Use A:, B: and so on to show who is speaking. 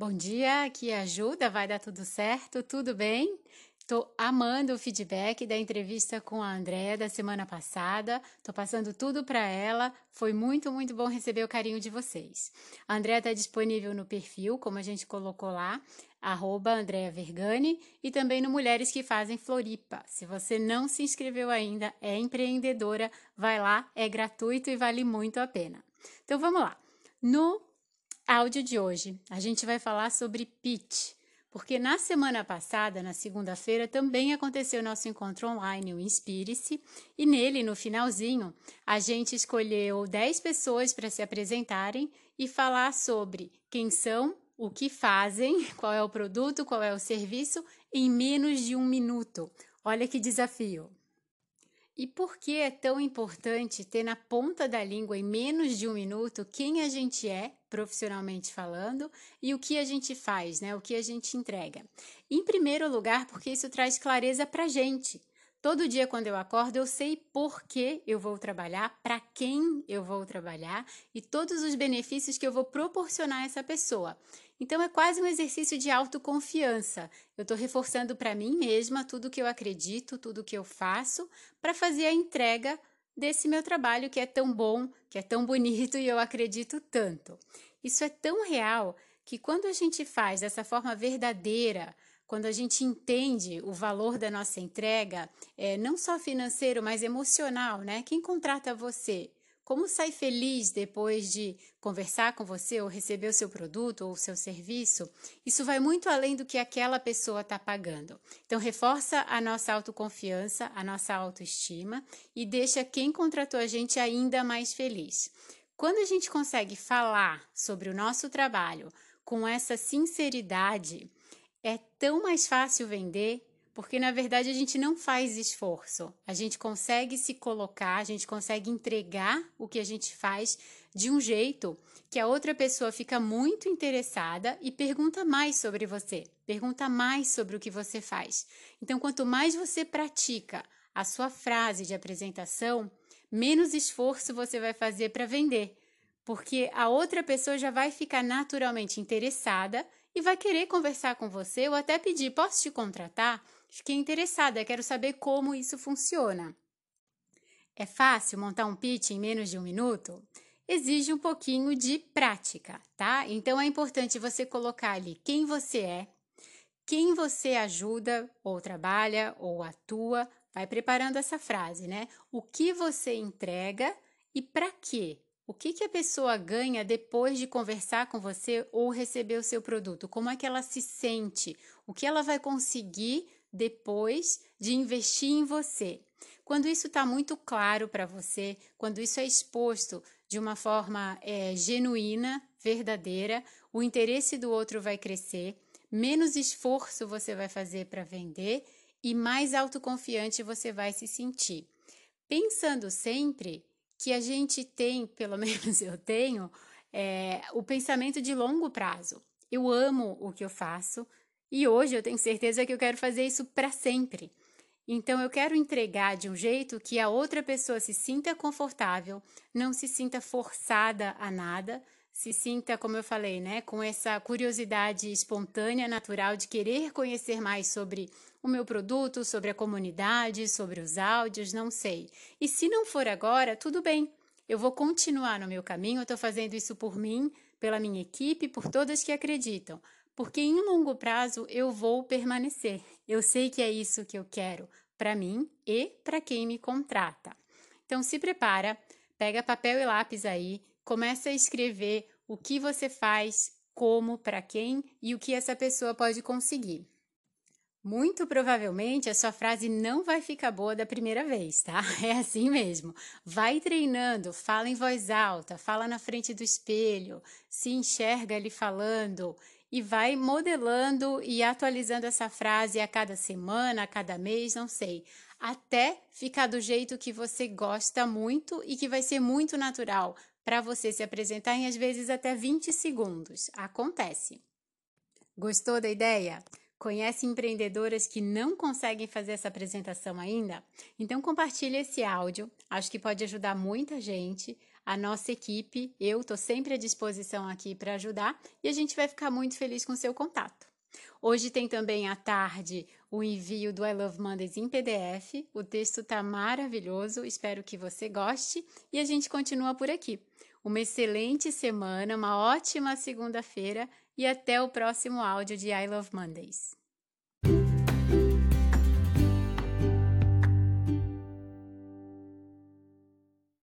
A: Bom dia, aqui é Ajuda, vai dar tudo certo, tudo bem? Estou amando o feedback da entrevista com a Andréa da semana passada. Estou passando tudo para ela. Foi muito, muito bom receber o carinho de vocês. A Andréa está disponível no perfil, como a gente colocou lá, arroba Andrea Vergani, e também no Mulheres que Fazem Floripa. Se você não se inscreveu ainda, é empreendedora, vai lá, é gratuito e vale muito a pena. Então vamos lá. No áudio de hoje, a gente vai falar sobre pitch porque na semana passada, na segunda-feira, também aconteceu nosso encontro online, o Inspire-se, e nele, no finalzinho, a gente escolheu 10 pessoas para se apresentarem e falar sobre quem são, o que fazem, qual é o produto, qual é o serviço, em menos de um minuto. Olha que desafio! E por que é tão importante ter na ponta da língua, em menos de um minuto, quem a gente é, profissionalmente falando, e o que a gente faz, né? O que a gente entrega? Em primeiro lugar, porque isso traz clareza para a gente. Todo dia, quando eu acordo, eu sei por que eu vou trabalhar, para quem eu vou trabalhar e todos os benefícios que eu vou proporcionar a essa pessoa. Então, é quase um exercício de autoconfiança. Eu estou reforçando para mim mesma tudo que eu acredito, tudo que eu faço, para fazer a entrega desse meu trabalho que é tão bom, que é tão bonito e eu acredito tanto. Isso é tão real que quando a gente faz dessa forma verdadeira, quando a gente entende o valor da nossa entrega, é, não só financeiro, mas emocional, né? Quem contrata você? Como sai feliz depois de conversar com você ou receber o seu produto ou o seu serviço? Isso vai muito além do que aquela pessoa está pagando. Então, reforça a nossa autoconfiança, a nossa autoestima e deixa quem contratou a gente ainda mais feliz. Quando a gente consegue falar sobre o nosso trabalho com essa sinceridade, é tão mais fácil vender porque na verdade a gente não faz esforço. A gente consegue se colocar, a gente consegue entregar o que a gente faz de um jeito que a outra pessoa fica muito interessada e pergunta mais sobre você, pergunta mais sobre o que você faz. Então, quanto mais você pratica a sua frase de apresentação, menos esforço você vai fazer para vender, porque a outra pessoa já vai ficar naturalmente interessada e vai querer conversar com você ou até pedir: posso te contratar? Fiquei interessada, quero saber como isso funciona. É fácil montar um pitch em menos de um minuto? Exige um pouquinho de prática, tá? Então é importante você colocar ali quem você é, quem você ajuda ou trabalha ou atua, vai preparando essa frase, né? O que você entrega e para quê? O que, que a pessoa ganha depois de conversar com você ou receber o seu produto? Como é que ela se sente? O que ela vai conseguir depois de investir em você? Quando isso está muito claro para você, quando isso é exposto de uma forma é, genuína, verdadeira, o interesse do outro vai crescer, menos esforço você vai fazer para vender e mais autoconfiante você vai se sentir. Pensando sempre que a gente tem, pelo menos eu tenho, é, o pensamento de longo prazo. Eu amo o que eu faço e hoje eu tenho certeza que eu quero fazer isso para sempre. Então eu quero entregar de um jeito que a outra pessoa se sinta confortável, não se sinta forçada a nada, se sinta, como eu falei, né, com essa curiosidade espontânea, natural de querer conhecer mais sobre o meu produto, sobre a comunidade, sobre os áudios, não sei. E se não for agora, tudo bem. Eu vou continuar no meu caminho, eu estou fazendo isso por mim, pela minha equipe, por todas que acreditam. Porque em longo prazo eu vou permanecer. Eu sei que é isso que eu quero para mim e para quem me contrata. Então se prepara, pega papel e lápis aí, Começa a escrever o que você faz, como, para quem e o que essa pessoa pode conseguir. Muito provavelmente a sua frase não vai ficar boa da primeira vez, tá? É assim mesmo. Vai treinando, fala em voz alta, fala na frente do espelho, se enxerga ali falando e vai modelando e atualizando essa frase a cada semana, a cada mês, não sei, até ficar do jeito que você gosta muito e que vai ser muito natural, para você se apresentar em às vezes até 20 segundos. Acontece. Gostou da ideia? Conhece empreendedoras que não conseguem fazer essa apresentação ainda? Então compartilhe esse áudio. Acho que pode ajudar muita gente. A nossa equipe, eu estou sempre à disposição aqui para ajudar e a gente vai ficar muito feliz com o seu contato. Hoje tem também à tarde o envio do I Love Mondays em PDF. O texto está maravilhoso, espero que você goste e a gente continua por aqui. Uma excelente semana, uma ótima segunda-feira e até o próximo áudio de I Love Mondays.